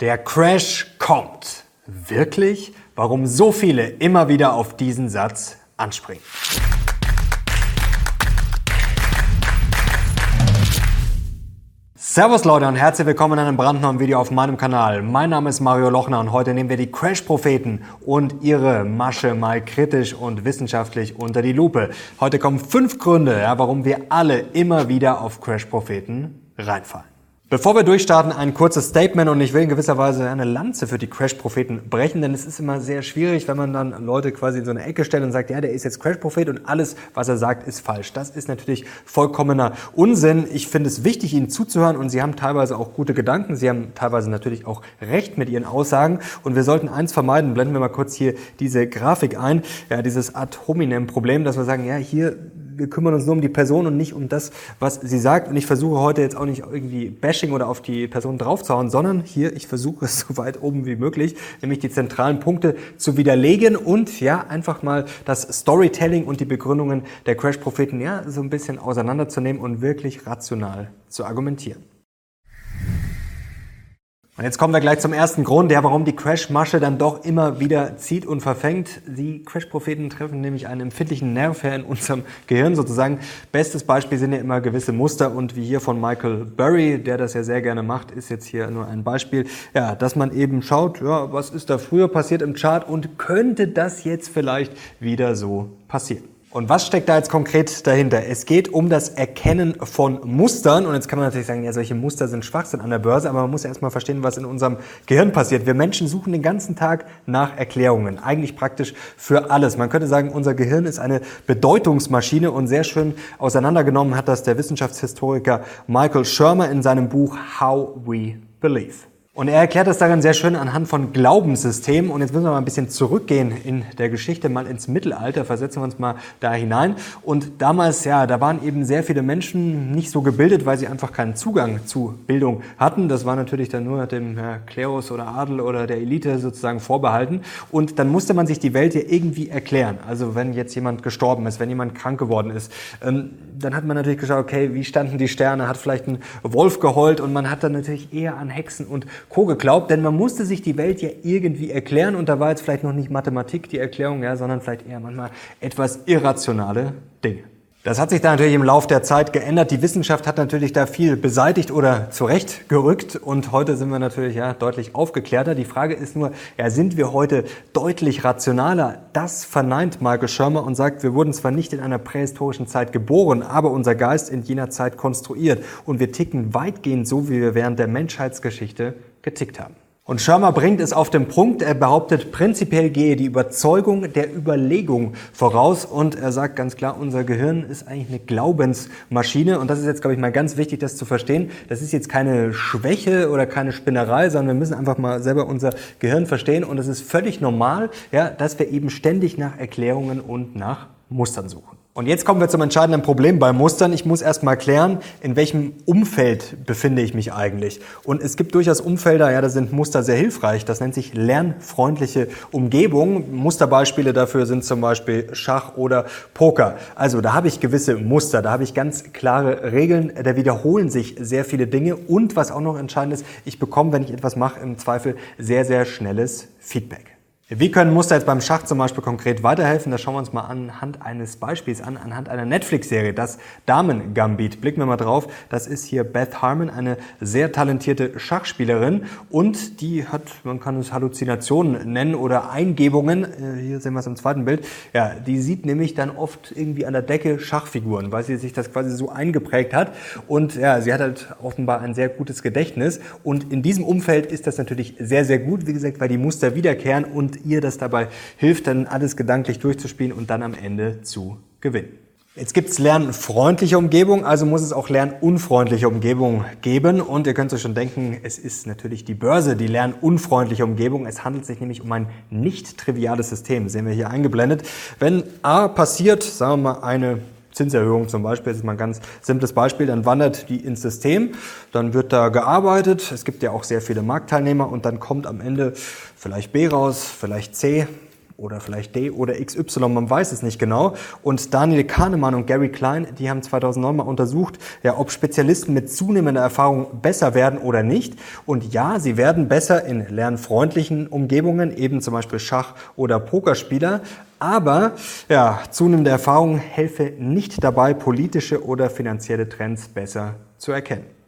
Der Crash kommt. Wirklich? Warum so viele immer wieder auf diesen Satz anspringen? Servus Leute und herzlich willkommen in einem brandneuen Video auf meinem Kanal. Mein Name ist Mario Lochner und heute nehmen wir die Crash-Propheten und ihre Masche mal kritisch und wissenschaftlich unter die Lupe. Heute kommen fünf Gründe, ja, warum wir alle immer wieder auf Crash-Propheten reinfallen. Bevor wir durchstarten, ein kurzes Statement und ich will in gewisser Weise eine Lanze für die Crash-Propheten brechen, denn es ist immer sehr schwierig, wenn man dann Leute quasi in so eine Ecke stellt und sagt, ja, der ist jetzt Crash-Prophet und alles, was er sagt, ist falsch. Das ist natürlich vollkommener Unsinn. Ich finde es wichtig, ihnen zuzuhören und sie haben teilweise auch gute Gedanken. Sie haben teilweise natürlich auch recht mit ihren Aussagen und wir sollten eins vermeiden. Blenden wir mal kurz hier diese Grafik ein, ja, dieses Ad hominem-Problem, dass wir sagen, ja, hier wir kümmern uns nur um die Person und nicht um das, was sie sagt. Und ich versuche heute jetzt auch nicht irgendwie Bashing oder auf die Person draufzuhauen, sondern hier, ich versuche es so weit oben wie möglich, nämlich die zentralen Punkte zu widerlegen und ja, einfach mal das Storytelling und die Begründungen der Crash-Propheten ja so ein bisschen auseinanderzunehmen und wirklich rational zu argumentieren. Und jetzt kommen wir gleich zum ersten Grund, ja, warum die Crash-Masche dann doch immer wieder zieht und verfängt. Die Crash-Propheten treffen nämlich einen empfindlichen Nerv her in unserem Gehirn sozusagen. Bestes Beispiel sind ja immer gewisse Muster und wie hier von Michael Burry, der das ja sehr gerne macht, ist jetzt hier nur ein Beispiel, ja, dass man eben schaut, ja, was ist da früher passiert im Chart und könnte das jetzt vielleicht wieder so passieren? Und was steckt da jetzt konkret dahinter? Es geht um das Erkennen von Mustern. Und jetzt kann man natürlich sagen, ja, solche Muster sind Schwachsinn an der Börse, aber man muss ja erstmal verstehen, was in unserem Gehirn passiert. Wir Menschen suchen den ganzen Tag nach Erklärungen. Eigentlich praktisch für alles. Man könnte sagen, unser Gehirn ist eine Bedeutungsmaschine und sehr schön auseinandergenommen hat das der Wissenschaftshistoriker Michael Shermer in seinem Buch How We Believe. Und er erklärt das darin sehr schön anhand von Glaubenssystemen. Und jetzt müssen wir mal ein bisschen zurückgehen in der Geschichte, mal ins Mittelalter, versetzen wir uns mal da hinein. Und damals, ja, da waren eben sehr viele Menschen nicht so gebildet, weil sie einfach keinen Zugang zu Bildung hatten. Das war natürlich dann nur dem Klerus oder Adel oder der Elite sozusagen vorbehalten. Und dann musste man sich die Welt ja irgendwie erklären. Also wenn jetzt jemand gestorben ist, wenn jemand krank geworden ist, ähm, dann hat man natürlich geschaut, okay, wie standen die Sterne, hat vielleicht ein Wolf geheult und man hat dann natürlich eher an Hexen und Co. geglaubt, denn man musste sich die Welt ja irgendwie erklären und da war jetzt vielleicht noch nicht Mathematik die Erklärung, ja, sondern vielleicht eher manchmal etwas irrationale Dinge. Das hat sich da natürlich im Laufe der Zeit geändert. Die Wissenschaft hat natürlich da viel beseitigt oder zurechtgerückt und heute sind wir natürlich ja deutlich aufgeklärter. Die Frage ist nur, ja, sind wir heute deutlich rationaler? Das verneint Michael Schirmer und sagt, wir wurden zwar nicht in einer prähistorischen Zeit geboren, aber unser Geist in jener Zeit konstruiert und wir ticken weitgehend so, wie wir während der Menschheitsgeschichte getickt haben. Und Schirmer bringt es auf den Punkt, er behauptet, prinzipiell gehe die Überzeugung der Überlegung voraus und er sagt ganz klar, unser Gehirn ist eigentlich eine Glaubensmaschine und das ist jetzt, glaube ich, mal ganz wichtig, das zu verstehen. Das ist jetzt keine Schwäche oder keine Spinnerei, sondern wir müssen einfach mal selber unser Gehirn verstehen und es ist völlig normal, ja, dass wir eben ständig nach Erklärungen und nach Mustern suchen. Und jetzt kommen wir zum entscheidenden Problem bei Mustern. Ich muss erst mal klären, in welchem Umfeld befinde ich mich eigentlich. Und es gibt durchaus Umfelder, ja, da sind Muster sehr hilfreich. Das nennt sich lernfreundliche Umgebung. Musterbeispiele dafür sind zum Beispiel Schach oder Poker. Also da habe ich gewisse Muster, da habe ich ganz klare Regeln, da wiederholen sich sehr viele Dinge. Und was auch noch entscheidend ist, ich bekomme, wenn ich etwas mache, im Zweifel sehr, sehr schnelles Feedback. Wie können Muster jetzt beim Schach zum Beispiel konkret weiterhelfen? Das schauen wir uns mal anhand eines Beispiels an, anhand einer Netflix-Serie, das Damen-Gambit. Blicken wir mal drauf. Das ist hier Beth Harmon, eine sehr talentierte Schachspielerin und die hat, man kann es Halluzinationen nennen oder Eingebungen. Äh, hier sehen wir es im zweiten Bild. Ja, die sieht nämlich dann oft irgendwie an der Decke Schachfiguren, weil sie sich das quasi so eingeprägt hat. Und ja, sie hat halt offenbar ein sehr gutes Gedächtnis. Und in diesem Umfeld ist das natürlich sehr, sehr gut, wie gesagt, weil die Muster wiederkehren und ihr das dabei hilft, dann alles gedanklich durchzuspielen und dann am Ende zu gewinnen. Jetzt gibt es lernfreundliche Umgebung, also muss es auch lernunfreundliche Umgebung geben. Und ihr könnt euch schon denken, es ist natürlich die Börse, die lernunfreundliche Umgebung. Es handelt sich nämlich um ein nicht triviales System, sehen wir hier eingeblendet. Wenn A passiert, sagen wir mal eine Zinserhöhung zum Beispiel, das ist mal ein ganz simples Beispiel, dann wandert die ins System, dann wird da gearbeitet, es gibt ja auch sehr viele Marktteilnehmer und dann kommt am Ende vielleicht B raus, vielleicht C oder vielleicht D oder XY, man weiß es nicht genau. Und Daniel Kahnemann und Gary Klein, die haben 2009 mal untersucht, ja, ob Spezialisten mit zunehmender Erfahrung besser werden oder nicht. Und ja, sie werden besser in lernfreundlichen Umgebungen, eben zum Beispiel Schach- oder Pokerspieler. Aber ja, zunehmende Erfahrung helfe nicht dabei, politische oder finanzielle Trends besser zu erkennen.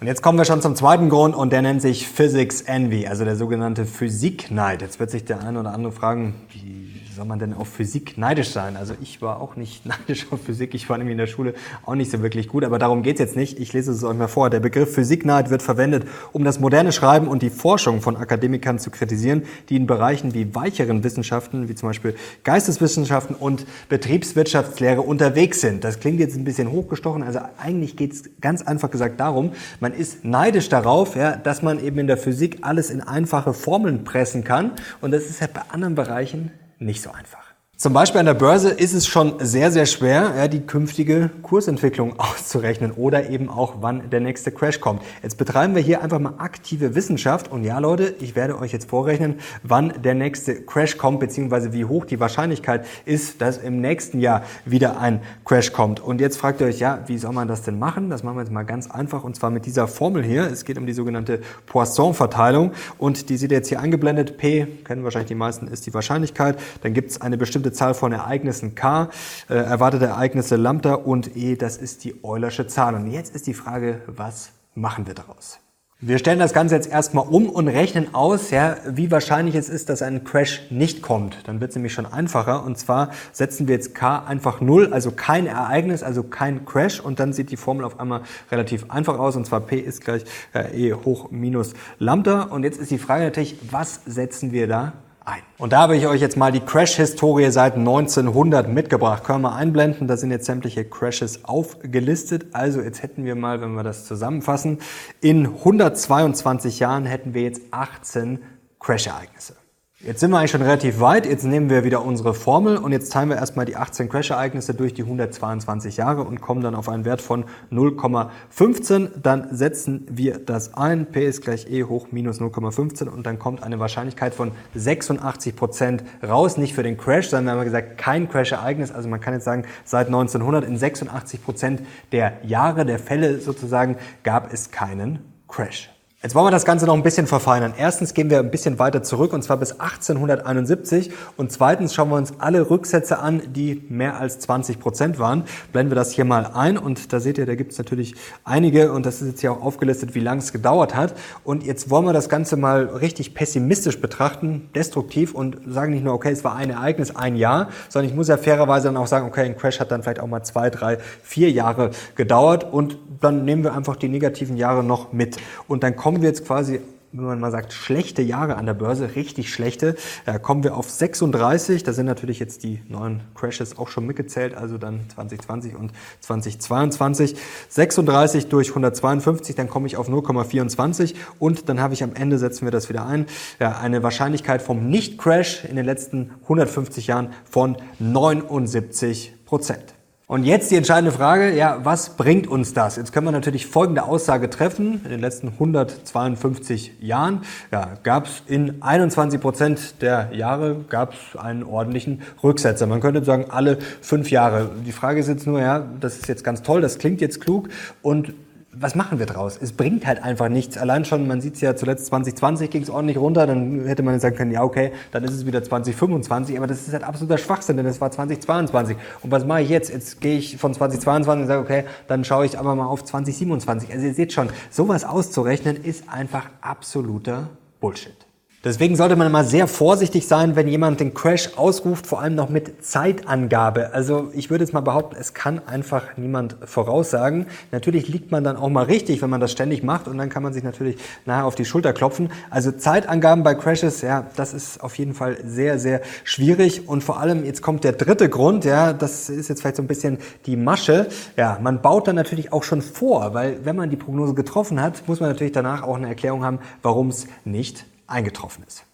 Und jetzt kommen wir schon zum zweiten Grund und der nennt sich Physics Envy, also der sogenannte Physikneid. Jetzt wird sich der eine oder andere fragen, wie soll man denn auf Physik neidisch sein? Also ich war auch nicht neidisch auf Physik, ich war nämlich in der Schule auch nicht so wirklich gut, aber darum geht's jetzt nicht. Ich lese es euch mal vor. Der Begriff Physikneid wird verwendet, um das moderne Schreiben und die Forschung von Akademikern zu kritisieren, die in Bereichen wie weicheren Wissenschaften, wie zum Beispiel Geisteswissenschaften und Betriebswirtschaftslehre unterwegs sind. Das klingt jetzt ein bisschen hochgestochen, also eigentlich geht's ganz einfach gesagt darum, man ist neidisch darauf, ja, dass man eben in der Physik alles in einfache Formeln pressen kann und das ist ja bei anderen Bereichen nicht so einfach. Zum Beispiel an der Börse ist es schon sehr, sehr schwer, ja, die künftige Kursentwicklung auszurechnen oder eben auch, wann der nächste Crash kommt. Jetzt betreiben wir hier einfach mal aktive Wissenschaft und ja, Leute, ich werde euch jetzt vorrechnen, wann der nächste Crash kommt, beziehungsweise wie hoch die Wahrscheinlichkeit ist, dass im nächsten Jahr wieder ein Crash kommt. Und jetzt fragt ihr euch, ja, wie soll man das denn machen? Das machen wir jetzt mal ganz einfach und zwar mit dieser Formel hier. Es geht um die sogenannte Poisson-Verteilung und die seht ihr jetzt hier eingeblendet. P, kennen wahrscheinlich die meisten, ist die Wahrscheinlichkeit. Dann gibt es eine bestimmte bestimmte Zahl von Ereignissen K, äh, erwartete Ereignisse Lambda und E, das ist die Eulersche Zahl. Und jetzt ist die Frage, was machen wir daraus? Wir stellen das Ganze jetzt erstmal um und rechnen aus, ja, wie wahrscheinlich es ist, dass ein Crash nicht kommt. Dann wird es nämlich schon einfacher. Und zwar setzen wir jetzt K einfach null, also kein Ereignis, also kein Crash. Und dann sieht die Formel auf einmal relativ einfach aus. Und zwar P ist gleich äh, E hoch minus Lambda. Und jetzt ist die Frage natürlich, was setzen wir da ein. Und da habe ich euch jetzt mal die Crash-Historie seit 1900 mitgebracht. Können wir einblenden, da sind jetzt sämtliche Crashes aufgelistet. Also jetzt hätten wir mal, wenn wir das zusammenfassen, in 122 Jahren hätten wir jetzt 18 Crash-Ereignisse. Jetzt sind wir eigentlich schon relativ weit. Jetzt nehmen wir wieder unsere Formel und jetzt teilen wir erstmal die 18 Crash-Ereignisse durch die 122 Jahre und kommen dann auf einen Wert von 0,15. Dann setzen wir das ein. P ist gleich E hoch minus 0,15 und dann kommt eine Wahrscheinlichkeit von 86 Prozent raus. Nicht für den Crash, sondern wir haben gesagt, kein Crash-Ereignis. Also man kann jetzt sagen, seit 1900 in 86 Prozent der Jahre, der Fälle sozusagen, gab es keinen Crash. Jetzt wollen wir das Ganze noch ein bisschen verfeinern. Erstens gehen wir ein bisschen weiter zurück und zwar bis 1871 und zweitens schauen wir uns alle Rücksätze an, die mehr als 20 Prozent waren. Blenden wir das hier mal ein und da seht ihr, da gibt es natürlich einige und das ist jetzt hier auch aufgelistet, wie lange es gedauert hat. Und jetzt wollen wir das Ganze mal richtig pessimistisch betrachten, destruktiv und sagen nicht nur, okay, es war ein Ereignis, ein Jahr, sondern ich muss ja fairerweise dann auch sagen, okay, ein Crash hat dann vielleicht auch mal zwei, drei, vier Jahre gedauert und dann nehmen wir einfach die negativen Jahre noch mit. Und dann kommen wir jetzt quasi wenn man mal sagt, schlechte Jahre an der Börse, richtig schlechte, da kommen wir auf 36. Da sind natürlich jetzt die neuen Crashes auch schon mitgezählt, also dann 2020 und 2022. 36 durch 152, dann komme ich auf 0,24 und dann habe ich am Ende, setzen wir das wieder ein, ja, eine Wahrscheinlichkeit vom Nicht-Crash in den letzten 150 Jahren von 79 Prozent. Und jetzt die entscheidende Frage, ja, was bringt uns das? Jetzt können wir natürlich folgende Aussage treffen. In den letzten 152 Jahren ja, gab es in 21 Prozent der Jahre gab es einen ordentlichen Rücksetzer. Man könnte sagen, alle fünf Jahre. Die Frage ist jetzt nur, ja, das ist jetzt ganz toll, das klingt jetzt klug und was machen wir draus? Es bringt halt einfach nichts. Allein schon, man sieht es ja zuletzt 2020 ging es ordentlich runter, dann hätte man sagen können, ja okay, dann ist es wieder 2025, aber das ist halt absoluter Schwachsinn, denn es war 2022. Und was mache ich jetzt? Jetzt gehe ich von 2022 und sage, okay, dann schaue ich aber mal auf 2027. Also ihr seht schon, sowas auszurechnen ist einfach absoluter Bullshit. Deswegen sollte man immer sehr vorsichtig sein, wenn jemand den Crash ausruft, vor allem noch mit Zeitangabe. Also ich würde jetzt mal behaupten, es kann einfach niemand voraussagen. Natürlich liegt man dann auch mal richtig, wenn man das ständig macht und dann kann man sich natürlich nachher auf die Schulter klopfen. Also Zeitangaben bei Crashes, ja, das ist auf jeden Fall sehr, sehr schwierig und vor allem jetzt kommt der dritte Grund, ja, das ist jetzt vielleicht so ein bisschen die Masche. Ja, man baut dann natürlich auch schon vor, weil wenn man die Prognose getroffen hat, muss man natürlich danach auch eine Erklärung haben, warum es nicht eingetroffen ist.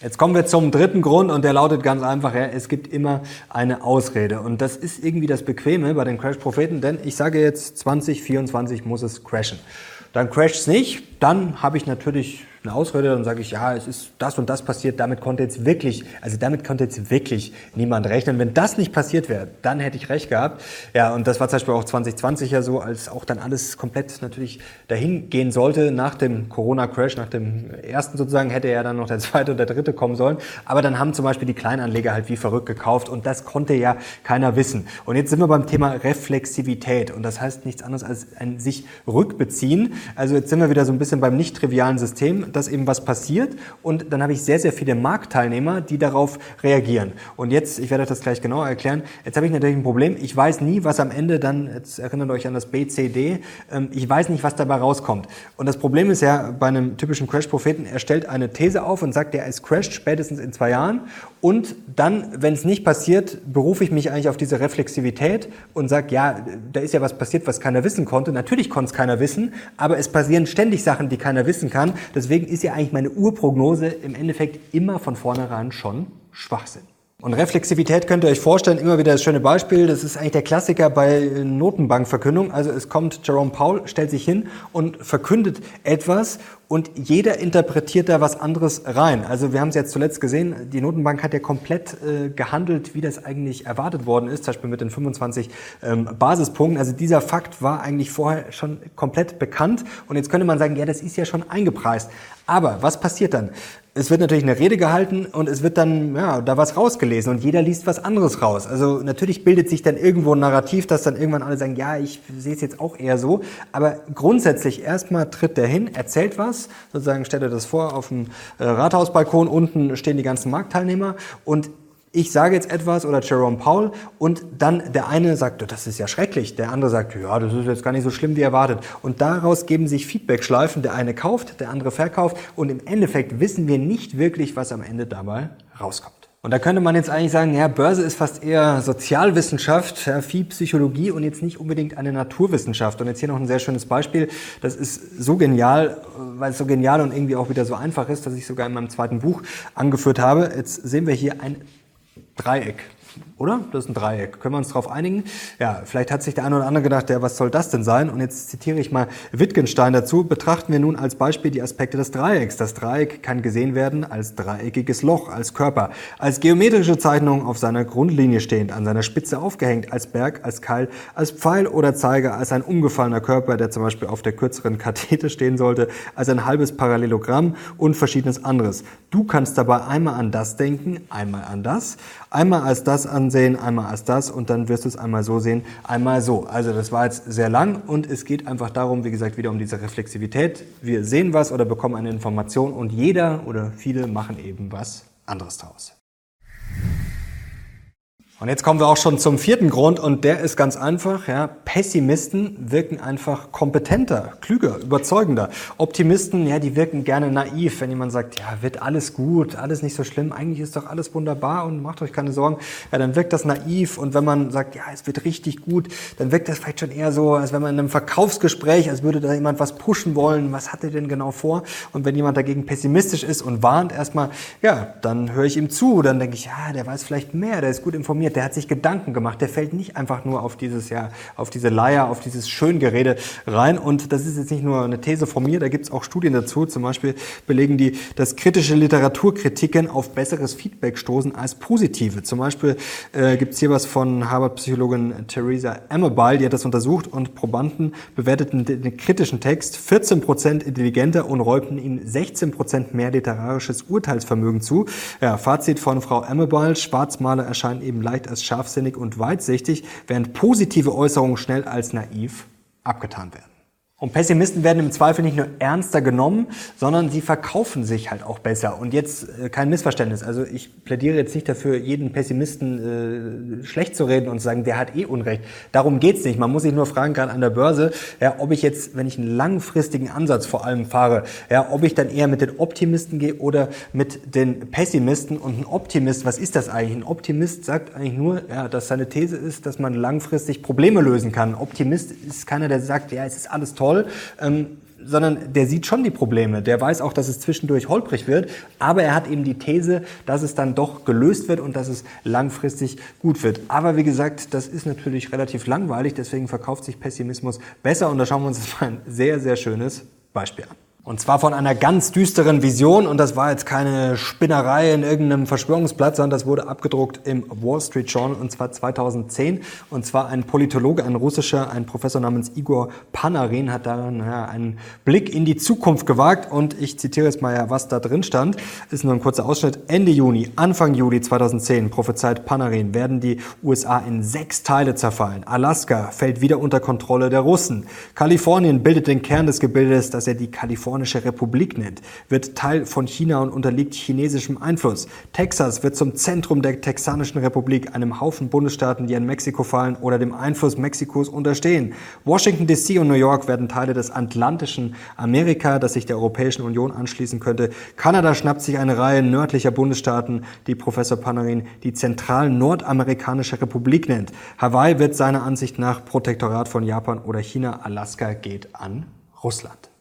Jetzt kommen wir zum dritten Grund und der lautet ganz einfach, ja, es gibt immer eine Ausrede. Und das ist irgendwie das Bequeme bei den Crash-Propheten, denn ich sage jetzt 2024 muss es crashen. Dann crasht es nicht, dann habe ich natürlich eine Ausrede, dann sage ich, ja, es ist das und das passiert, damit konnte jetzt wirklich, also damit konnte jetzt wirklich niemand rechnen. Wenn das nicht passiert wäre, dann hätte ich recht gehabt. Ja, und das war zum Beispiel auch 2020 ja so, als auch dann alles komplett natürlich dahin gehen sollte nach dem Corona-Crash, nach dem ersten sozusagen, hätte ja dann noch der zweite oder dritte kommen sollen. Aber dann haben zum Beispiel die Kleinanleger halt wie verrückt gekauft und das konnte ja keiner wissen. Und jetzt sind wir beim Thema Reflexivität und das heißt nichts anderes als ein sich rückbeziehen. Also jetzt sind wir wieder so ein bisschen beim nicht trivialen System, dass eben was passiert und dann habe ich sehr, sehr viele Marktteilnehmer, die darauf reagieren. Und jetzt, ich werde euch das gleich genauer erklären, jetzt habe ich natürlich ein Problem. Ich weiß nie, was am Ende dann, jetzt erinnert euch an das BCD, ähm, ich weiß nicht, was dabei rauskommt. Und das Problem ist ja, bei einem typischen Crash-Propheten, er stellt eine These auf und sagt, der ist crasht spätestens in zwei Jahren und dann, wenn es nicht passiert, berufe ich mich eigentlich auf diese Reflexivität und sage, ja, da ist ja was passiert, was keiner wissen konnte. Natürlich konnte es keiner wissen, aber es passieren ständig Sachen, die keiner wissen kann. Deswegen ist ja eigentlich meine Urprognose im Endeffekt immer von vornherein schon Schwachsinn. Und Reflexivität könnt ihr euch vorstellen, immer wieder das schöne Beispiel, das ist eigentlich der Klassiker bei Notenbankverkündung. Also es kommt Jerome Powell, stellt sich hin und verkündet etwas und jeder interpretiert da was anderes rein. Also wir haben es jetzt zuletzt gesehen, die Notenbank hat ja komplett äh, gehandelt, wie das eigentlich erwartet worden ist, zum Beispiel mit den 25 ähm, Basispunkten. Also dieser Fakt war eigentlich vorher schon komplett bekannt und jetzt könnte man sagen, ja, das ist ja schon eingepreist. Aber was passiert dann? Es wird natürlich eine Rede gehalten und es wird dann ja, da was rausgelesen und jeder liest was anderes raus. Also natürlich bildet sich dann irgendwo ein Narrativ, dass dann irgendwann alle sagen, ja, ich sehe es jetzt auch eher so. Aber grundsätzlich erstmal tritt der hin, erzählt was, sozusagen stellt er das vor auf dem äh, Rathausbalkon, unten stehen die ganzen Marktteilnehmer und ich sage jetzt etwas oder Jerome Paul und dann der eine sagt, das ist ja schrecklich, der andere sagt, ja, das ist jetzt gar nicht so schlimm wie erwartet. Und daraus geben sich Feedbackschleifen, der eine kauft, der andere verkauft und im Endeffekt wissen wir nicht wirklich, was am Ende dabei rauskommt. Und da könnte man jetzt eigentlich sagen, ja, Börse ist fast eher Sozialwissenschaft, ja, viel Psychologie und jetzt nicht unbedingt eine Naturwissenschaft. Und jetzt hier noch ein sehr schönes Beispiel. Das ist so genial, weil es so genial und irgendwie auch wieder so einfach ist, dass ich sogar in meinem zweiten Buch angeführt habe. Jetzt sehen wir hier ein Dreieck. Oder? Das ist ein Dreieck. Können wir uns darauf einigen? Ja, vielleicht hat sich der eine oder andere gedacht, ja, was soll das denn sein? Und jetzt zitiere ich mal Wittgenstein dazu. Betrachten wir nun als Beispiel die Aspekte des Dreiecks. Das Dreieck kann gesehen werden als dreieckiges Loch, als Körper, als geometrische Zeichnung auf seiner Grundlinie stehend, an seiner Spitze aufgehängt, als Berg, als Keil, als Pfeil oder Zeiger, als ein umgefallener Körper, der zum Beispiel auf der kürzeren Kathete stehen sollte, als ein halbes Parallelogramm und verschiedenes anderes. Du kannst dabei einmal an das denken, einmal an das, einmal als das ansehen, einmal als das und dann wirst du es einmal so sehen, einmal so. Also das war jetzt sehr lang und es geht einfach darum, wie gesagt, wieder um diese Reflexivität. Wir sehen was oder bekommen eine Information und jeder oder viele machen eben was anderes daraus. Und jetzt kommen wir auch schon zum vierten Grund und der ist ganz einfach. Ja, Pessimisten wirken einfach kompetenter, klüger, überzeugender. Optimisten, ja, die wirken gerne naiv, wenn jemand sagt, ja, wird alles gut, alles nicht so schlimm, eigentlich ist doch alles wunderbar und macht euch keine Sorgen. Ja, dann wirkt das naiv und wenn man sagt, ja, es wird richtig gut, dann wirkt das vielleicht schon eher so, als wenn man in einem Verkaufsgespräch, als würde da jemand was pushen wollen, was hat er denn genau vor? Und wenn jemand dagegen pessimistisch ist und warnt erstmal, ja, dann höre ich ihm zu, dann denke ich, ja, der weiß vielleicht mehr, der ist gut informiert der hat sich Gedanken gemacht, der fällt nicht einfach nur auf dieses, ja, auf diese Leier, auf dieses Schöngerede rein. Und das ist jetzt nicht nur eine These von mir, da gibt es auch Studien dazu. Zum Beispiel belegen die, dass kritische Literaturkritiken auf besseres Feedback stoßen als positive. Zum Beispiel äh, gibt es hier was von Harvard-Psychologin Theresa Amabile, die hat das untersucht und Probanden bewerteten den kritischen Text 14 Prozent intelligenter und räumten ihm 16 Prozent mehr literarisches Urteilsvermögen zu. Ja, Fazit von Frau Amabile, Schwarzmaler erscheinen eben leicht vielleicht als scharfsinnig und weitsichtig, während positive Äußerungen schnell als naiv abgetan werden. Und Pessimisten werden im Zweifel nicht nur ernster genommen, sondern sie verkaufen sich halt auch besser. Und jetzt äh, kein Missverständnis. Also ich plädiere jetzt nicht dafür, jeden Pessimisten äh, schlecht zu reden und zu sagen, der hat eh Unrecht. Darum geht's nicht. Man muss sich nur fragen, gerade an der Börse, ja, ob ich jetzt, wenn ich einen langfristigen Ansatz vor allem fahre, ja, ob ich dann eher mit den Optimisten gehe oder mit den Pessimisten. Und ein Optimist, was ist das eigentlich? Ein Optimist sagt eigentlich nur, ja, dass seine These ist, dass man langfristig Probleme lösen kann. Ein Optimist ist keiner, der sagt, ja, es ist alles toll toll, ähm, sondern der sieht schon die Probleme. Der weiß auch, dass es zwischendurch holprig wird, aber er hat eben die These, dass es dann doch gelöst wird und dass es langfristig gut wird. Aber wie gesagt, das ist natürlich relativ langweilig, deswegen verkauft sich Pessimismus besser und da schauen wir uns jetzt mal ein sehr, sehr schönes Beispiel an. Und zwar von einer ganz düsteren Vision und das war jetzt keine Spinnerei in irgendeinem Verschwörungsblatt, sondern das wurde abgedruckt im Wall Street Journal und zwar 2010. Und zwar ein Politologe, ein russischer, ein Professor namens Igor Panarin hat da ja, einen Blick in die Zukunft gewagt und ich zitiere jetzt mal ja, was da drin stand. Ist nur ein kurzer Ausschnitt. Ende Juni, Anfang Juli 2010 prophezeit Panarin, werden die USA in sechs Teile zerfallen. Alaska fällt wieder unter Kontrolle der Russen. Kalifornien bildet den Kern des Gebildes, das er die Kalifornien Kalifornische Republik nennt, wird Teil von China und unterliegt chinesischem Einfluss. Texas wird zum Zentrum der Texanischen Republik, einem Haufen Bundesstaaten, die an Mexiko fallen oder dem Einfluss Mexikos unterstehen. Washington DC und New York werden Teile des atlantischen Amerika, das sich der Europäischen Union anschließen könnte. Kanada schnappt sich eine Reihe nördlicher Bundesstaaten, die Professor Panarin die zentral-nordamerikanische Republik nennt. Hawaii wird seiner Ansicht nach Protektorat von Japan oder China. Alaska geht an Russland.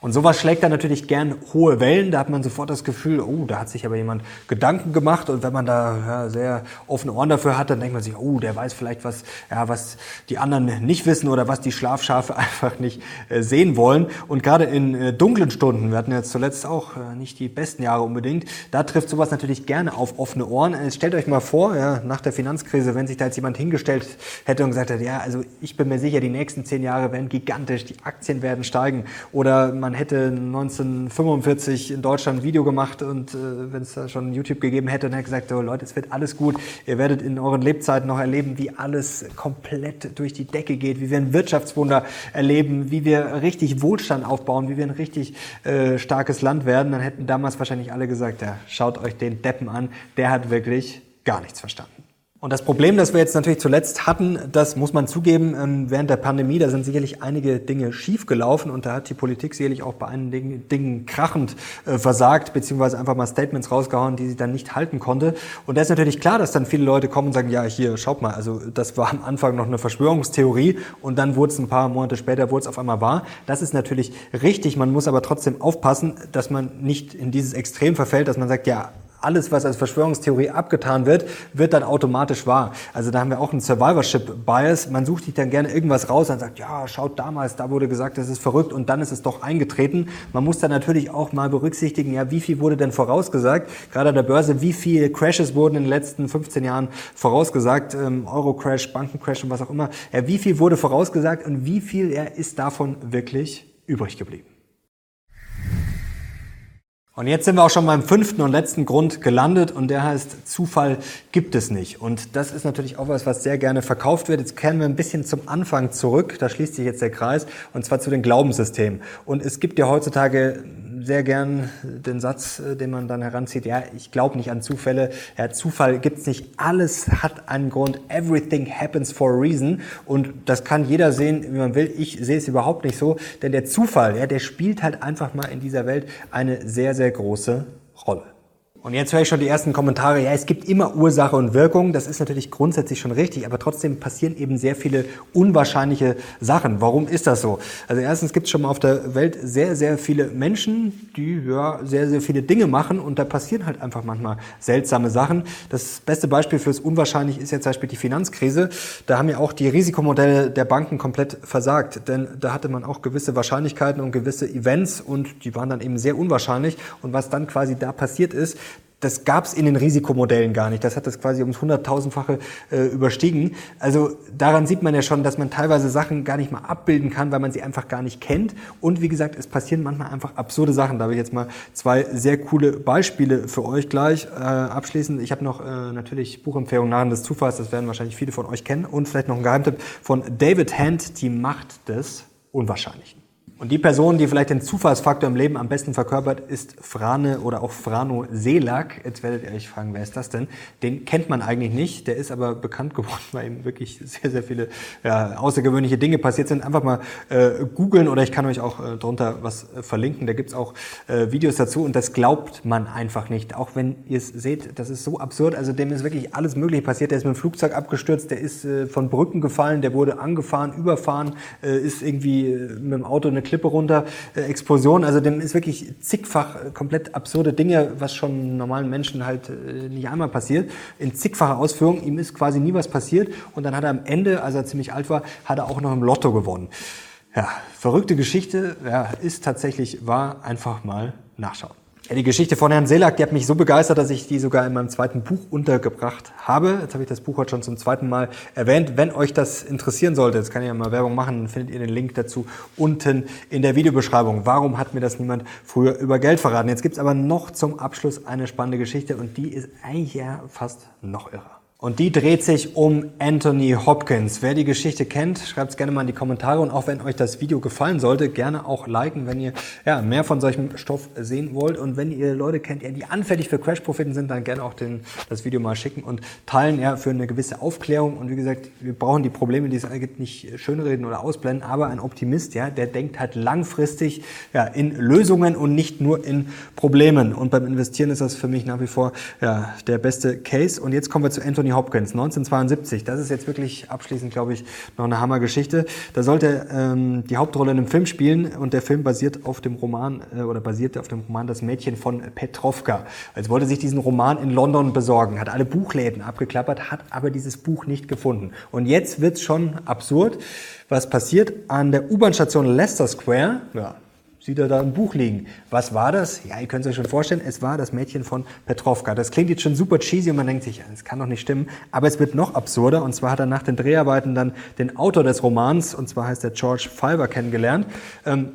Und sowas schlägt dann natürlich gern hohe Wellen. Da hat man sofort das Gefühl, oh, da hat sich aber jemand Gedanken gemacht. Und wenn man da ja, sehr offene Ohren dafür hat, dann denkt man sich, oh, der weiß vielleicht was, ja, was die anderen nicht wissen oder was die Schlafschafe einfach nicht äh, sehen wollen. Und gerade in äh, dunklen Stunden, wir hatten jetzt zuletzt auch äh, nicht die besten Jahre unbedingt, da trifft sowas natürlich gerne auf offene Ohren. Äh, stellt euch mal vor, ja, nach der Finanzkrise, wenn sich da jetzt jemand hingestellt hätte und gesagt hätte, ja, also ich bin mir sicher, die nächsten zehn Jahre werden gigantisch, die Aktien werden steigen oder man man hätte 1945 in Deutschland ein Video gemacht und äh, wenn es da schon YouTube gegeben hätte, dann hätte gesagt, oh Leute, es wird alles gut. Ihr werdet in euren Lebzeiten noch erleben, wie alles komplett durch die Decke geht, wie wir ein Wirtschaftswunder erleben, wie wir richtig Wohlstand aufbauen, wie wir ein richtig äh, starkes Land werden. Dann hätten damals wahrscheinlich alle gesagt, ja, schaut euch den Deppen an, der hat wirklich gar nichts verstanden. Und das Problem, das wir jetzt natürlich zuletzt hatten, das muss man zugeben, ähm, während der Pandemie, da sind sicherlich einige Dinge schiefgelaufen und da hat die Politik sicherlich auch bei einigen Dingen krachend äh, versagt, beziehungsweise einfach mal Statements rausgehauen, die sie dann nicht halten konnte. Und da ist natürlich klar, dass dann viele Leute kommen und sagen, ja, hier, schaut mal, also das war am Anfang noch eine Verschwörungstheorie und dann wurde es ein paar Monate später, wurde es auf einmal wahr. Das ist natürlich richtig, man muss aber trotzdem aufpassen, dass man nicht in dieses Extrem verfällt, dass man sagt, ja, alles, was als Verschwörungstheorie abgetan wird, wird dann automatisch wahr. Also da haben wir auch einen Survivorship-Bias. Man sucht sich dann gerne irgendwas raus und sagt, ja, schaut damals, da wurde gesagt, das ist verrückt und dann ist es doch eingetreten. Man muss dann natürlich auch mal berücksichtigen, ja, wie viel wurde denn vorausgesagt? Gerade an der Börse, wie viele Crashes wurden in den letzten 15 Jahren vorausgesagt? Ähm, Euro-Crash, Bankencrash und was auch immer. Ja, wie viel wurde vorausgesagt und wie viel ja, ist davon wirklich übrig geblieben? Und jetzt sind wir auch schon beim fünften und letzten Grund gelandet und der heißt, Zufall gibt es nicht. Und das ist natürlich auch was, was sehr gerne verkauft wird. Jetzt kehren wir ein bisschen zum Anfang zurück, da schließt sich jetzt der Kreis, und zwar zu den Glaubenssystemen. Und es gibt ja heutzutage sehr gern den Satz, äh, den man dann heranzieht, ja, ich glaube nicht an Zufälle, ja, Zufall gibt's nicht, alles hat einen Grund, everything happens for a reason. Und das kann jeder sehen, wie man will, ich sehe es überhaupt nicht so, denn der Zufall, ja, der spielt halt einfach mal in dieser Welt eine sehr, sehr große Rolle. Und jetzt höre ich schon die ersten Kommentare, ja, es gibt immer Ursache und Wirkung, das ist natürlich grundsätzlich schon richtig, aber trotzdem passieren eben sehr viele unwahrscheinliche Sachen. Warum ist das so? Also erstens gibt es schon mal auf der Welt sehr, sehr viele Menschen, die ja sehr, sehr viele Dinge machen und da passieren halt einfach manchmal seltsame Sachen. Das beste Beispiel fürs Unwahrscheinlich ist jetzt zum Beispiel die Finanzkrise. Da haben ja auch die Risikomodelle der Banken komplett versagt, denn da hatte man auch gewisse Wahrscheinlichkeiten und gewisse Events und die waren dann eben sehr unwahrscheinlich und was dann quasi da passiert ist, das gab es in den Risikomodellen gar nicht. Das hat das quasi ums hunderttausendfache äh, überstiegen. Also daran sieht man ja schon, dass man teilweise Sachen gar nicht mal abbilden kann, weil man sie einfach gar nicht kennt. Und wie gesagt, es passieren manchmal einfach absurde Sachen. Da habe ich jetzt mal zwei sehr coole Beispiele für euch gleich äh, abschließend. Ich habe noch äh, natürlich Buchempfehlungen Narren des Zufalls, das werden wahrscheinlich viele von euch kennen. Und vielleicht noch ein Geheimtipp von David Hand, Die Macht des Unwahrscheinlichen. Und die Person, die vielleicht den Zufallsfaktor im Leben am besten verkörpert, ist Frane oder auch Frano Selak. Jetzt werdet ihr euch fragen, wer ist das denn? Den kennt man eigentlich nicht, der ist aber bekannt geworden, weil ihm wirklich sehr, sehr viele ja, außergewöhnliche Dinge passiert sind. Einfach mal äh, googeln oder ich kann euch auch äh, drunter was äh, verlinken. Da gibt's auch äh, Videos dazu und das glaubt man einfach nicht. Auch wenn ihr es seht, das ist so absurd. Also dem ist wirklich alles Mögliche passiert. Der ist mit dem Flugzeug abgestürzt, der ist äh, von Brücken gefallen, der wurde angefahren, überfahren, äh, ist irgendwie äh, mit dem Auto eine Klippe runter, äh, Explosion. Also dem ist wirklich zigfach äh, komplett absurde Dinge, was schon normalen Menschen halt äh, nicht einmal passiert. In zigfacher Ausführung, ihm ist quasi nie was passiert. Und dann hat er am Ende, als er ziemlich alt war, hat er auch noch im Lotto gewonnen. Ja, verrückte Geschichte, ja, ist tatsächlich wahr, einfach mal nachschauen. Ja, die Geschichte von Herrn Selak, die hat mich so begeistert, dass ich die sogar in meinem zweiten Buch untergebracht habe. Jetzt habe ich das Buch heute schon zum zweiten Mal erwähnt. Wenn euch das interessieren sollte, jetzt kann ich ja mal Werbung machen, dann findet ihr den Link dazu unten in der Videobeschreibung. Warum hat mir das niemand früher über Geld verraten? Jetzt gibt's aber noch zum Abschluss eine spannende Geschichte und die ist eigentlich ja fast noch irrer. Und die dreht sich um Anthony Hopkins. Wer die Geschichte kennt, schreibt es gerne mal in die Kommentare. Und auch wenn euch das Video gefallen sollte, gerne auch liken, wenn ihr ja, mehr von solchem Stoff sehen wollt. Und wenn ihr Leute kennt, die anfällig für Crash-Propheten sind, dann gerne auch den, das Video mal schicken und teilen ja, für eine gewisse Aufklärung. Und wie gesagt, wir brauchen die Probleme, die es gibt, nicht schönreden oder ausblenden. Aber ein Optimist, ja, der denkt halt langfristig ja, in Lösungen und nicht nur in Problemen. Und beim Investieren ist das für mich nach wie vor ja, der beste Case. Und jetzt kommen wir zu Anthony Anthony Hopkins, 1972. Das ist jetzt wirklich abschließend, glaube ich, noch eine Hammergeschichte. Da sollte ähm, die Hauptrolle in einem Film spielen und der Film basiert auf dem Roman äh, oder basierte auf dem Roman Das Mädchen von Petrovka. Also wollte sich diesen Roman in London besorgen, hat alle Buchläden abgeklappert, hat aber dieses Buch nicht gefunden. Und jetzt wird's schon absurd. Was passiert an der U-Bahn-Station Leicester Square? Ja, sieht er da ein Buch liegen. Was war das? Ja, ihr könnt es euch schon vorstellen, es war das Mädchen von Petrovka. Das klingt jetzt schon super cheesy und man denkt sich, das kann doch nicht stimmen. Aber es wird noch absurder und zwar hat er nach den Dreharbeiten dann den Autor des Romans, und zwar heißt er George Fiver, kennengelernt. Ähm,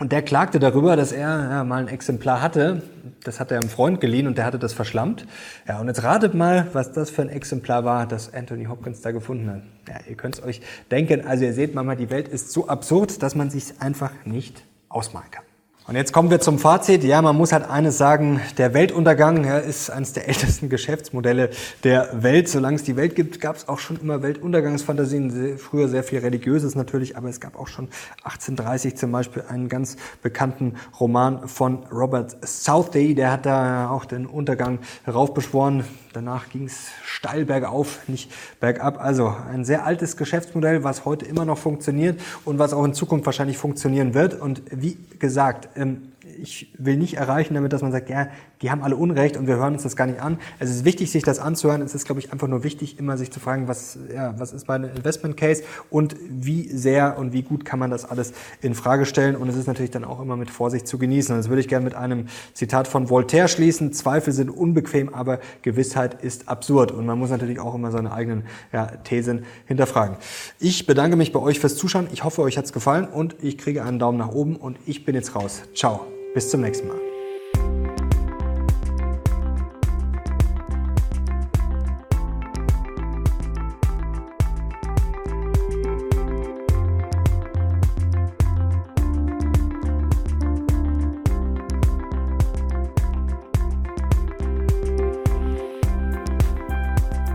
und der klagte darüber, dass er ja, mal ein Exemplar hatte. Das hat er einem Freund geliehen und der hatte das verschlammt. Ja, und jetzt ratet mal, was das für ein Exemplar war, das Anthony Hopkins da gefunden hat. Ja, ihr könnt es euch denken. Also ihr seht mal, die Welt ist so absurd, dass man sich einfach nicht ausmalen kann. Und jetzt kommen wir zum Fazit. Ja, man muss halt eines sagen, der Weltuntergang ja, ist eines der ältesten Geschäftsmodelle der Welt. Solange es die Welt gibt, gab es auch schon immer Weltuntergangsfantasien. Früher sehr viel Religiöses natürlich, aber es gab auch schon 1830 zum Beispiel einen ganz bekannten Roman von Robert Southey. Der hat da auch den Untergang heraufbeschworen. Danach ging es steil bergauf, nicht bergab. Also ein sehr altes Geschäftsmodell, was heute immer noch funktioniert und was auch in Zukunft wahrscheinlich funktionieren wird. Und wie gesagt, ähm, ich will nicht erreichen damit, dass man sagt, ja, die haben alle Unrecht und wir hören uns das gar nicht an. Es ist wichtig, sich das anzuhören. Es ist, glaube ich, einfach nur wichtig, immer sich zu fragen, was, ja, was ist mein Investment Case und wie sehr und wie gut kann man das alles in Frage stellen. Und es ist natürlich dann auch immer mit Vorsicht zu genießen. Und das würde ich gerne mit einem Zitat von Voltaire schließen. Zweifel sind unbequem, aber Gewissheit ist absurd. Und man muss natürlich auch immer seine eigenen ja, Thesen hinterfragen. Ich bedanke mich bei euch fürs Zuschauen. Ich hoffe, euch hat's gefallen und ich kriege einen Daumen nach oben und ich bin jetzt raus. Ciao. Bis zum nächsten Mal.